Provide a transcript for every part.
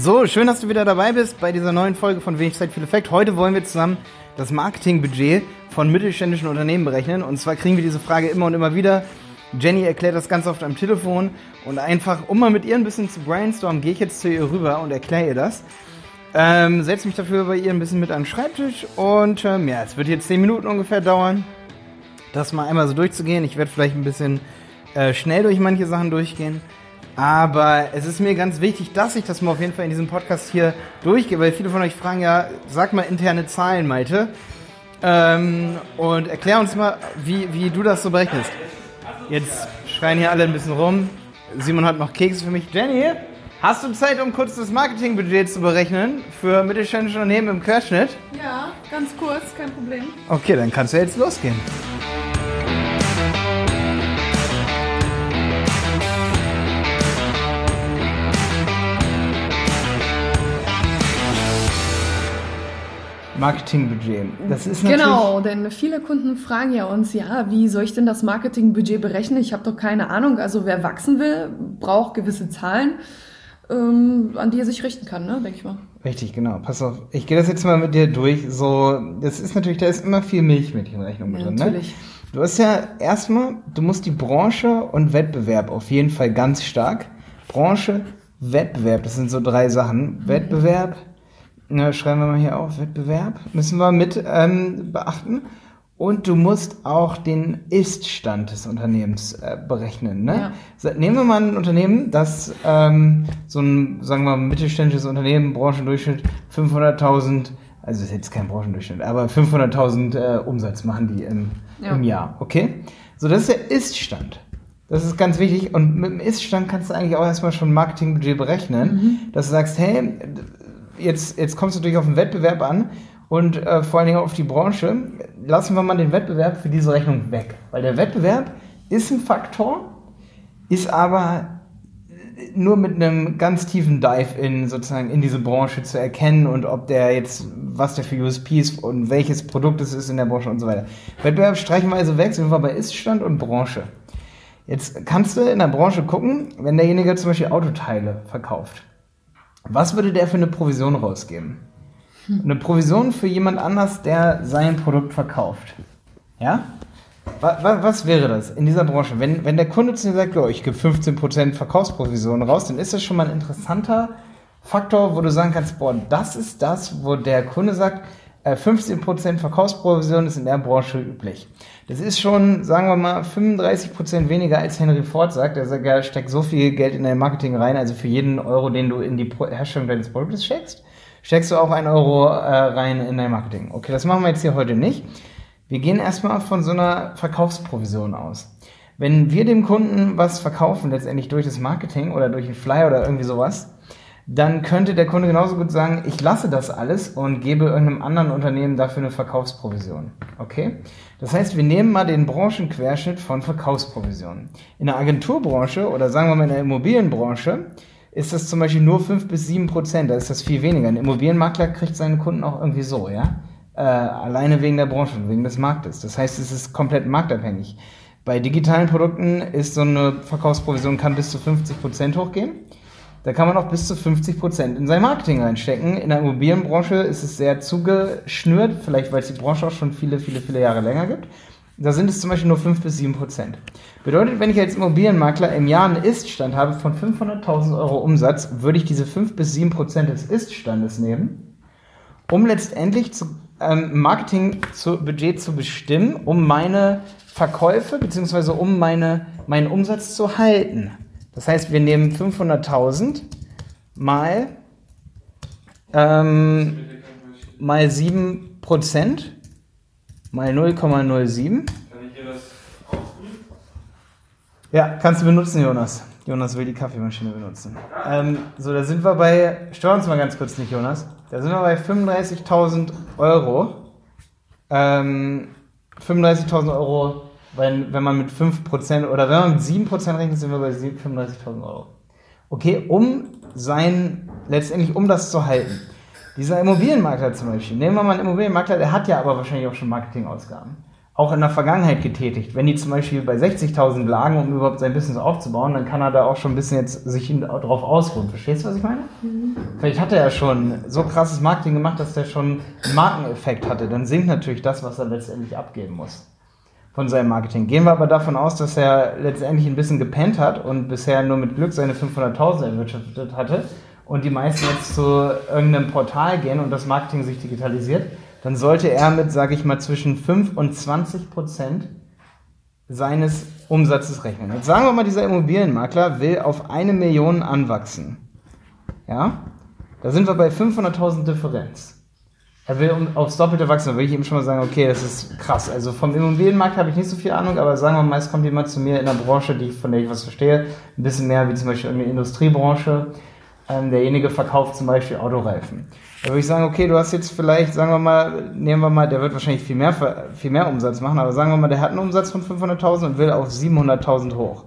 So, schön, dass du wieder dabei bist bei dieser neuen Folge von Wenig Zeit, viel Effekt. Heute wollen wir zusammen das Marketingbudget von mittelständischen Unternehmen berechnen. Und zwar kriegen wir diese Frage immer und immer wieder. Jenny erklärt das ganz oft am Telefon und einfach, um mal mit ihr ein bisschen zu brainstormen, gehe ich jetzt zu ihr rüber und erkläre ihr das. Ähm, setze mich dafür bei ihr ein bisschen mit an den Schreibtisch und ähm, ja, es wird jetzt 10 Minuten ungefähr dauern, das mal einmal so durchzugehen. Ich werde vielleicht ein bisschen äh, schnell durch manche Sachen durchgehen. Aber es ist mir ganz wichtig, dass ich das mal auf jeden Fall in diesem Podcast hier durchgehe, weil viele von euch fragen ja, sag mal interne Zahlen, Malte. Ähm, und erklär uns mal, wie, wie du das so berechnest. Jetzt schreien hier alle ein bisschen rum. Simon hat noch Kekse für mich. Jenny, hast du Zeit, um kurz das Marketingbudget zu berechnen für mittelständische Unternehmen im Querschnitt? Ja, ganz kurz, kein Problem. Okay, dann kannst du jetzt losgehen. Marketingbudget. Das ist natürlich Genau, denn viele Kunden fragen ja uns, ja, wie soll ich denn das Marketingbudget berechnen? Ich habe doch keine Ahnung. Also wer wachsen will, braucht gewisse Zahlen, ähm, an die er sich richten kann, ne, denke ich mal. Richtig, genau. Pass auf. Ich gehe das jetzt mal mit dir durch. So, das ist natürlich, da ist immer viel Milchmädchenrechnung mit Ja, drin, natürlich. ne? Du hast ja erstmal, du musst die Branche und Wettbewerb auf jeden Fall ganz stark. Branche, Wettbewerb, das sind so drei Sachen. Wettbewerb, na, schreiben wir mal hier auf, Wettbewerb, müssen wir mit ähm, beachten. Und du musst auch den Ist-Stand des Unternehmens äh, berechnen. Ne? Ja. Nehmen wir mal ein Unternehmen, das ähm, so ein, sagen wir mal, mittelständisches Unternehmen, Branchendurchschnitt 500.000, also ist jetzt kein Branchendurchschnitt, aber 500.000 äh, Umsatz machen die im, Ja. im Jahr, okay? So, das ist der Ist-Stand. Das ist ganz wichtig und mit dem Ist-Stand kannst du eigentlich auch erstmal schon Marketingbudget berechnen, dass du sagst, hey, jetzt, jetzt kommst du natürlich auf den Wettbewerb an und äh, vor allen Dingen auf die Branche. Lassen wir mal den Wettbewerb für diese Rechnung weg. Weil der Wettbewerb ist ein Faktor, ist aber nur mit einem ganz tiefen Dive in sozusagen in diese Branche zu erkennen und ob der jetzt, was der für USPs und welches Produkt es ist in der Branche und so weiter. Wettbewerb streichen wir also weg, sind wir bei Iststand und Branche. Jetzt kannst du in der Branche gucken, wenn derjenige zum Beispiel Autoteile verkauft. Was würde der für eine Provision rausgeben? Eine Provision für jemand anders, der sein Produkt verkauft. Ja? Was, wäre das in dieser Branche? Wenn, wenn der Kunde zu dir sagt, oh, ich gebe 15% Verkaufsprovision raus, dann ist das schon mal ein interessanter Faktor, wo du sagen kannst, boah, das ist das, wo der Kunde sagt, 15% Verkaufsprovision ist in der Branche üblich. Das ist schon, sagen wir mal, 35% weniger als Henry Ford sagt. Er sagt, er steckt so viel Geld in dein Marketing rein, also für jeden Euro, den du in die Herstellung deines Produktes steckst, steckst du auch einen Euro äh, rein in dein Marketing. Okay, das machen wir jetzt hier heute nicht. Wir gehen erstmal von so einer Verkaufsprovision aus. Wenn wir dem Kunden was verkaufen, letztendlich durch das Marketing oder durch einen Flyer oder irgendwie sowas, dann könnte der Kunde genauso gut sagen, ich lasse das alles und gebe irgendeinem anderen Unternehmen dafür eine Verkaufsprovision. Okay? Das heißt, wir nehmen mal den Branchenquerschnitt von Verkaufsprovisionen. In der Agenturbranche oder sagen wir mal in der Immobilienbranche ist das zum Beispiel nur 5 bis 7 Prozent, da ist das viel weniger. Ein Immobilienmakler kriegt seine Kunden auch irgendwie so, ja? Äh, alleine wegen der Branche, wegen des Marktes. Das heißt, es ist komplett marktabhängig. Bei digitalen Produkten ist so eine Verkaufsprovision kann bis zu 50 Prozent hochgehen. Da kann man auch bis zu 50 Prozent in sein Marketing reinstecken. In der Immobilienbranche ist es sehr zugeschnürt, vielleicht weil es die Branche auch schon viele, viele, viele Jahre länger gibt. Da sind es zum Beispiel nur 5 bis 7 Prozent. Bedeutet, wenn ich als Immobilienmakler im Jahr einen Ist-Stand habe von 500.000 Euro Umsatz, würde ich diese 5 bis 7 Prozent des Ist-Standes nehmen, um letztendlich zu, ähm, Marketingbudget zu bestimmen, um meine Verkäufe beziehungsweise um meine, meinen Umsatz zu halten. Das heißt, wir nehmen 500.000 mal, ähm, mal 7 Prozent mal 0,07. Kann ich hier das ausprüfen? Ja, kannst du benutzen, Jonas. Jonas will die Kaffeemaschine benutzen. Ähm, so, da sind wir bei, stör uns mal ganz kurz nicht, Jonas. Da sind wir bei 35.000 Euro. Ähm, 35.000 Euro, wenn, wenn man mit 5% oder wenn man mit 7% rechnet, sind wir bei 35.000 Euro. Okay, um sein, letztendlich um das zu halten. Dieser Immobilienmakler zum Beispiel, nehmen wir mal einen Immobilienmakler, der hat ja aber wahrscheinlich auch schon Marketingausgaben. auch in der Vergangenheit getätigt. Wenn die zum Beispiel bei 60.000 lagen, um überhaupt sein Business aufzubauen, dann kann er da auch schon ein bisschen jetzt sich drauf ausruhen. Verstehst du, was ich meine? Mhm. Vielleicht hat er ja schon so krasses Marketing gemacht, dass der schon einen Markeneffekt hatte. Dann sinkt natürlich das, was er letztendlich abgeben muss von seinem Marketing. Gehen wir aber davon aus, dass er letztendlich ein bisschen gepennt hat und bisher nur mit Glück seine 500.000 erwirtschaftet hatte und die meisten jetzt zu irgendeinem Portal gehen und das Marketing sich digitalisiert, dann sollte er mit, sage ich mal, zwischen 5 und 20 Prozent seines Umsatzes rechnen. Jetzt sagen wir mal, dieser Immobilienmakler will auf eine Million anwachsen. Ja? Da sind wir bei 500.000 Differenz. Er will aufs Doppelte wachsen, da will ich ihm schon mal sagen, okay, das ist krass. Also vom Immobilienmarkt habe ich nicht so viel Ahnung, aber sagen wir mal, es kommt jemand zu mir in einer Branche, die, von der ich was verstehe, ein bisschen mehr wie zum Beispiel eine Industriebranche. Ähm, derjenige verkauft zum Beispiel Autoreifen. Da würde ich sagen, okay, du hast jetzt vielleicht, sagen wir mal, nehmen wir mal, der wird wahrscheinlich viel mehr, viel mehr Umsatz machen, aber sagen wir mal, der hat einen Umsatz von 500.000 und will auf 700.000 hoch.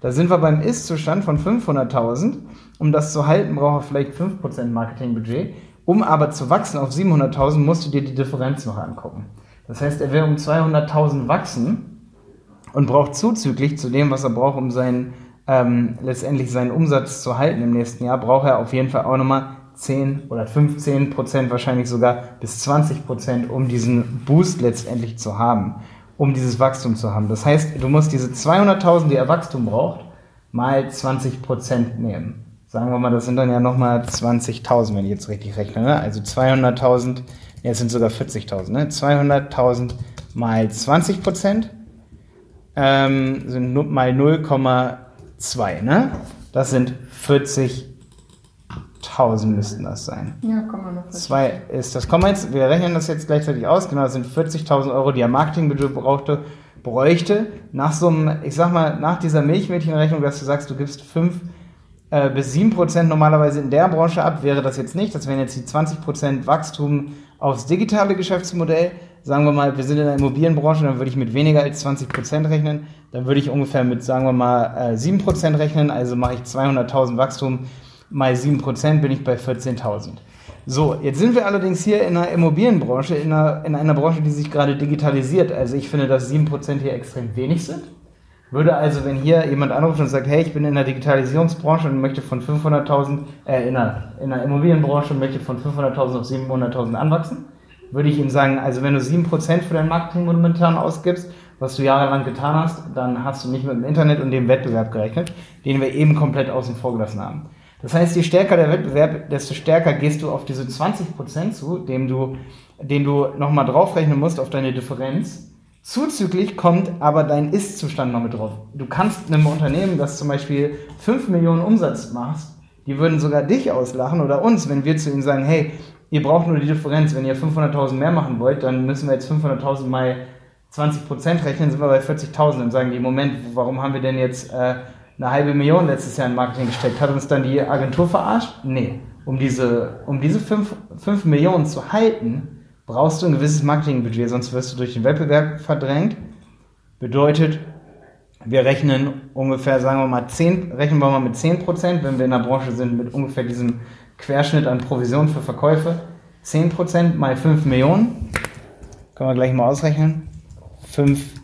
Da sind wir beim Ist-Zustand von 500.000. Um das zu halten, braucht er vielleicht 5% Marketingbudget. Um aber zu wachsen auf 700.000, musst du dir die Differenz noch angucken. Das heißt, er will um 200.000 wachsen und braucht zuzüglich zu dem, was er braucht, um seinen, ähm, letztendlich seinen Umsatz zu halten im nächsten Jahr, braucht er auf jeden Fall auch nochmal 10 oder 15 Prozent, wahrscheinlich sogar bis 20 Prozent, um diesen Boost letztendlich zu haben, um dieses Wachstum zu haben. Das heißt, du musst diese 200.000, die er Wachstum braucht, mal 20 Prozent nehmen. Sagen wir mal, das sind dann ja nochmal 20.000, wenn ich jetzt richtig rechne. Ne? Also 200.000, jetzt sind sogar 40.000. Ne? 200.000 mal 20 Prozent ähm, sind mal 0,2. Ne? Das sind 40 1000 müssten das sein. Ja, Komma noch. Zwei ist das Komma jetzt, wir rechnen das jetzt gleichzeitig aus, genau, das sind 40.000 Euro, die er Marketingbudget brauchte, bräuchte. Nach so einem, ich sag mal, nach dieser Milchmädchenrechnung, dass du sagst, du gibst 5 äh, bis 7 Prozent normalerweise in der Branche ab, wäre das jetzt nicht. Das wären jetzt die 20 Prozent Wachstum aufs digitale Geschäftsmodell. Sagen wir mal, wir sind in der Immobilienbranche, dann würde ich mit weniger als 20 Prozent rechnen. Dann würde ich ungefähr mit, sagen wir mal, äh, 7 Prozent rechnen. Also mache ich 200.000 Wachstum mal 7% bin ich bei 14.000. So, jetzt sind wir allerdings hier in einer Immobilienbranche, in einer, in einer Branche, die sich gerade digitalisiert. Also ich finde, dass 7% hier extrem wenig sind. Würde also, wenn hier jemand anruft und sagt, hey, ich bin in der Digitalisierungsbranche und möchte von 500.000, äh, in einer, in der Immobilienbranche und möchte von 500.000 auf 700.000 anwachsen, würde ich ihm sagen, also wenn du 7% für dein Marketing momentan ausgibst, was du jahrelang getan hast, dann hast du nicht mit dem Internet und dem Wettbewerb gerechnet, den wir eben komplett außen vor gelassen haben. Das heißt, je stärker der Wettbewerb, desto stärker gehst du auf diese 20% zu, dem du, den du nochmal draufrechnen musst auf deine Differenz. Zuzüglich kommt aber dein Ist-Zustand noch mit drauf. Du kannst einem Unternehmen, das zum Beispiel 5 Millionen Umsatz machst, die würden sogar dich auslachen oder uns, wenn wir zu ihnen sagen, hey, ihr braucht nur die Differenz, wenn ihr 500.000 mehr machen wollt, dann müssen wir jetzt 500.000 mal 20% rechnen, sind wir bei 40.000 und sagen die, Moment, warum haben wir denn jetzt äh, eine halbe Million letztes Jahr in Marketing gesteckt. Hat uns dann die Agentur verarscht? Nee. Um diese, um diese 5 Millionen zu halten, brauchst du ein gewisses Marketingbudget, sonst wirst du durch den Wettbewerb verdrängt. Bedeutet, wir rechnen ungefähr, sagen wir mal, 10, rechnen wir mal mit 10%, wenn wir in der Branche sind, mit ungefähr diesem Querschnitt an Provision für Verkäufe. 10% mal 5 Millionen. Können wir gleich mal ausrechnen. 5,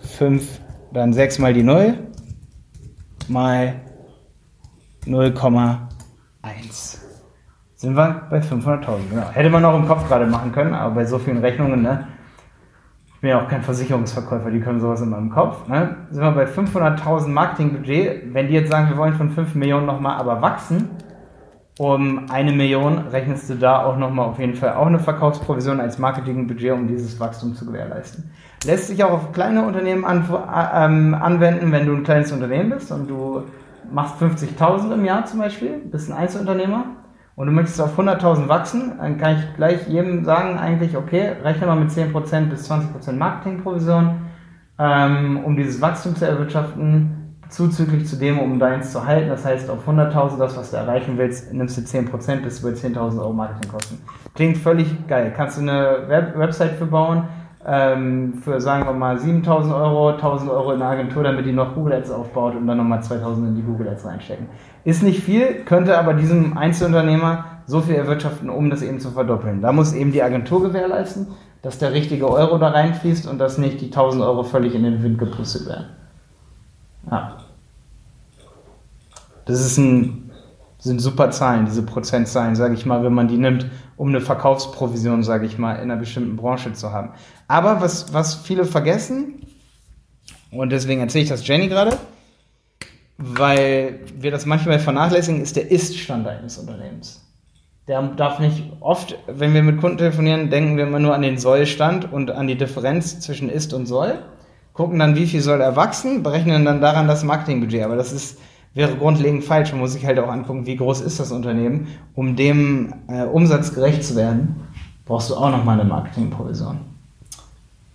5, dann 6 mal die 0 mal 0,1. Sind wir bei 500.000, genau. Hätte man auch im Kopf gerade machen können, aber bei so vielen Rechnungen, ne? Ich bin ja auch kein Versicherungsverkäufer, die können sowas in meinem Kopf. Ne? Sind wir bei 500.000 Marketingbudget. Wenn die jetzt sagen, wir wollen von 5 Millionen nochmal aber wachsen, um eine Million rechnest du da auch nochmal auf jeden Fall auch eine Verkaufsprovision als Marketingbudget, um dieses Wachstum zu gewährleisten. Lässt sich auch auf kleine Unternehmen an, äh, ähm, anwenden, wenn du ein kleines Unternehmen bist und du machst 50.000 im Jahr zum Beispiel, bist ein Einzelunternehmer und du möchtest auf 100.000 wachsen, dann kann ich gleich jedem sagen eigentlich, okay, rechne mal mit 10% bis 20% Marketingprovision, ähm, um dieses Wachstum zu erwirtschaften, zuzüglich zu dem, um deins zu halten. Das heißt, auf 100.000, das, was du erreichen willst, nimmst du 10%, bis bei 10.000 Euro Marketingkosten. Klingt völlig geil. Kannst du eine Web Website für bauen, ähm, für sagen wir mal 7000 Euro, 1000 Euro in der Agentur, damit die noch Google Ads aufbaut und dann nochmal 2000 in die Google Ads reinstecken. Ist nicht viel, könnte aber diesem Einzelunternehmer so viel erwirtschaften, um das eben zu verdoppeln. Da muss eben die Agentur gewährleisten, dass der richtige Euro da reinfließt und dass nicht die 1000 Euro völlig in den Wind gepustet werden. Ja. Das ist ein, sind super Zahlen, diese Prozentzahlen, sage ich mal, wenn man die nimmt, um eine Verkaufsprovision, sage ich mal, in einer bestimmten Branche zu haben. Aber was, was viele vergessen, und deswegen erzähle ich das Jenny gerade, weil wir das manchmal vernachlässigen, ist der Ist-Stand eines Unternehmens. Der darf nicht oft, wenn wir mit Kunden telefonieren, denken wir immer nur an den Soll-Stand und an die Differenz zwischen Ist und Soll, gucken dann, wie viel soll er wachsen, berechnen dann daran das Marketingbudget. Aber das ist, wäre grundlegend falsch. Man muss sich halt auch angucken, wie groß ist das Unternehmen. Um dem äh, Umsatz gerecht zu werden, brauchst du auch nochmal eine Marketingprovision.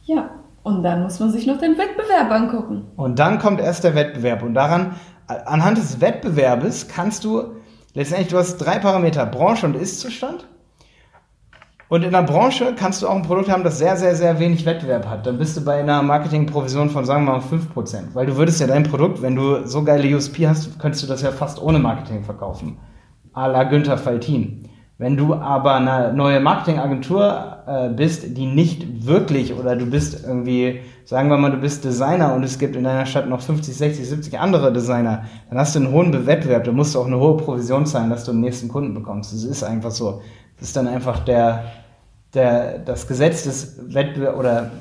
Ja, und dann muss man sich noch den Wettbewerb angucken. Und dann kommt erst der Wettbewerb. Und daran, anhand des Wettbewerbes kannst du letztendlich, du hast drei Parameter, Branche und Ist-Zustand. Und in der Branche kannst du auch ein Produkt haben, das sehr, sehr, sehr wenig Wettbewerb hat. Dann bist du bei einer Marketingprovision von, sagen wir mal, 5%. Weil du würdest ja dein Produkt, wenn du so geile USP hast, könntest du das ja fast ohne Marketing verkaufen. A la Günther Faltin. Wenn du aber eine neue Marketingagentur äh, bist, die nicht wirklich oder du bist irgendwie, sagen wir mal, du bist Designer und es gibt in deiner Stadt noch 50, 60, 70 andere Designer, dann hast du einen hohen Wettbewerb, da musst du auch eine hohe Provision zahlen, dass du den nächsten Kunden bekommst. Das ist einfach so. Das ist dann einfach der, der, das Gesetz des Wettbewerbs oder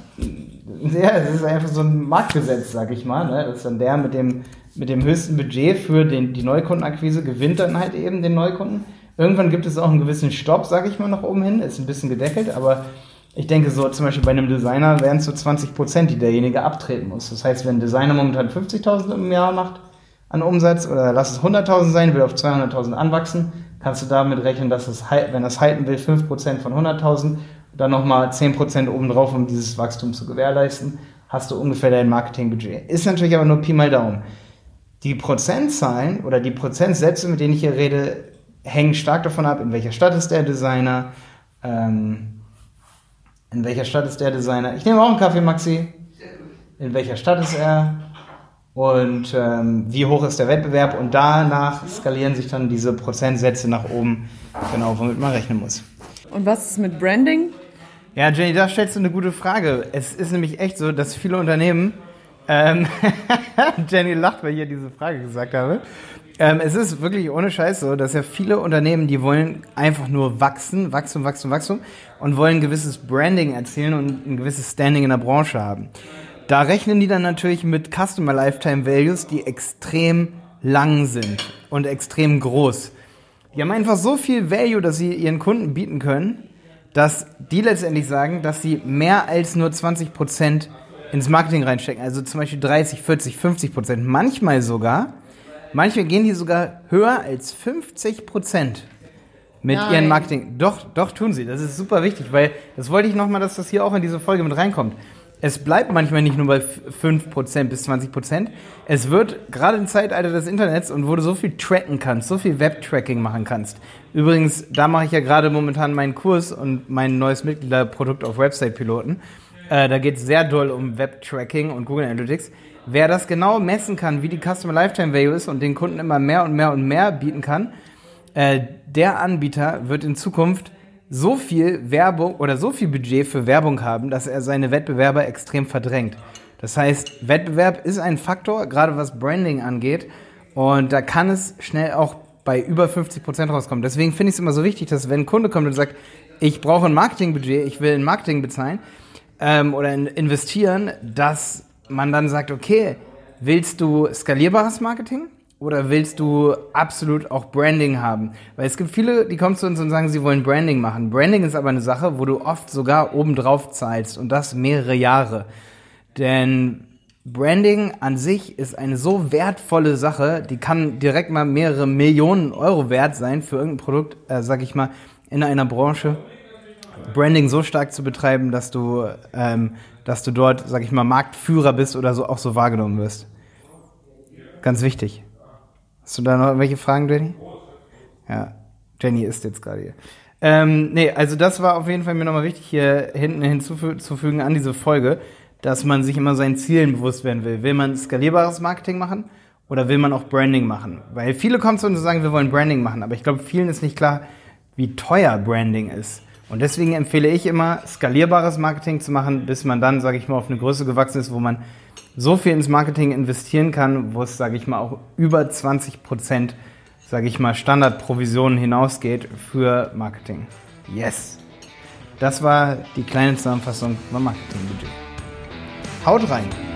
ja, es ist einfach so ein Marktgesetz, sag ich mal. Ne? Das ist dann der mit dem, mit dem höchsten Budget für den, die Neukundenakquise gewinnt dann halt eben den Neukunden. Irgendwann gibt es auch einen gewissen Stopp, sage ich mal, nach oben hin. Ist ein bisschen gedeckelt, aber ich denke so zum Beispiel bei einem Designer wären es so 20 Prozent, die derjenige abtreten muss. Das heißt, wenn ein Designer momentan 50.000 im Jahr macht an Umsatz oder lass es 100.000 sein, will auf 200.000 anwachsen, kannst du damit rechnen, dass es, wenn das halten will, 5 Prozent von 100.000, dann nochmal 10 Prozent obendrauf, um dieses Wachstum zu gewährleisten, hast du ungefähr dein Marketingbudget. Ist natürlich aber nur Pi mal Daumen. Die Prozentzahlen oder die Prozentsätze, mit denen ich hier rede, hängen stark davon ab, in welcher Stadt ist der Designer, ähm, in welcher Stadt ist der Designer. Ich nehme auch einen Kaffee, Maxi. In welcher Stadt ist er? Und ähm, wie hoch ist der Wettbewerb? Und danach skalieren sich dann diese Prozentsätze nach oben, genau, womit man rechnen muss. Und was ist mit Branding? Ja, Jenny, da stellst du eine gute Frage. Es ist nämlich echt so, dass viele Unternehmen, ähm, Jenny lacht, weil ich hier diese Frage gesagt habe, ähm, es ist wirklich ohne Scheiß so, dass ja viele Unternehmen, die wollen einfach nur wachsen, Wachstum, Wachstum, Wachstum und wollen ein gewisses Branding erzielen und ein gewisses Standing in der Branche haben. Da rechnen die dann natürlich mit Customer Lifetime Values, die extrem lang sind und extrem groß. Die haben einfach so viel Value, dass sie ihren Kunden bieten können, dass die letztendlich sagen, dass sie mehr als nur 20 Prozent ins Marketing reinstecken. Also zum Beispiel 30, 40, 50 Prozent. Manchmal sogar Manchmal gehen die sogar höher als 50 Prozent mit Nein. ihren Marketing. Doch, doch tun sie. Das ist super wichtig, weil das wollte ich nochmal, dass das hier auch in diese Folge mit reinkommt. Es bleibt manchmal nicht nur bei 5% bis 20%. Es wird gerade im Zeitalter des Internets und wo du so viel tracken kannst, so viel Web-Tracking machen kannst. Übrigens, da mache ich ja gerade momentan meinen Kurs und mein neues Mitgliederprodukt auf Website-Piloten. Äh, da geht es sehr doll um Web-Tracking und Google Analytics. Wer das genau messen kann, wie die Customer Lifetime Value ist und den Kunden immer mehr und mehr und mehr bieten kann, äh, der Anbieter wird in Zukunft so viel Werbung oder so viel Budget für Werbung haben, dass er seine Wettbewerber extrem verdrängt. Das heißt, Wettbewerb ist ein Faktor, gerade was Branding angeht. Und da kann es schnell auch bei über 50 Prozent rauskommen. Deswegen finde ich es immer so wichtig, dass wenn ein Kunde kommt und sagt, ich brauche ein Marketingbudget, ich will ein Marketing bezahlen ähm, oder in investieren, dass man dann sagt, okay, willst du skalierbares Marketing? Oder willst du absolut auch Branding haben? Weil es gibt viele, die kommen zu uns und sagen, sie wollen Branding machen. Branding ist aber eine Sache, wo du oft sogar obendrauf zahlst und das mehrere Jahre. Denn Branding an sich ist eine so wertvolle Sache, die kann direkt mal mehrere Millionen Euro wert sein für irgendein Produkt, äh, sag ich mal, in einer Branche. Branding so stark zu betreiben, dass du ähm, dass du dort, sag ich mal, Marktführer bist oder so auch so wahrgenommen wirst. Ganz wichtig. Hast du da noch welche Fragen, Jenny? Ja, Jenny ist jetzt gerade hier. Ähm, nee, also das war auf jeden Fall mir nochmal wichtig, hier hinten hinzuzufügen an diese Folge, dass man sich immer seinen Zielen bewusst werden will. Will man skalierbares Marketing machen oder will man auch Branding machen? Weil viele kommen zu uns und sagen, wir wollen Branding machen, aber ich glaube, vielen ist nicht klar, wie teuer Branding ist. Und deswegen empfehle ich immer, skalierbares Marketing zu machen, bis man dann, sage ich mal, auf eine Größe gewachsen ist, wo man so viel ins Marketing investieren kann, wo es, sage ich mal, auch über 20 Prozent, sage ich mal, Standardprovisionen hinausgeht für Marketing. Yes! Das war die kleine Zusammenfassung beim Marketingbudget. Haut rein!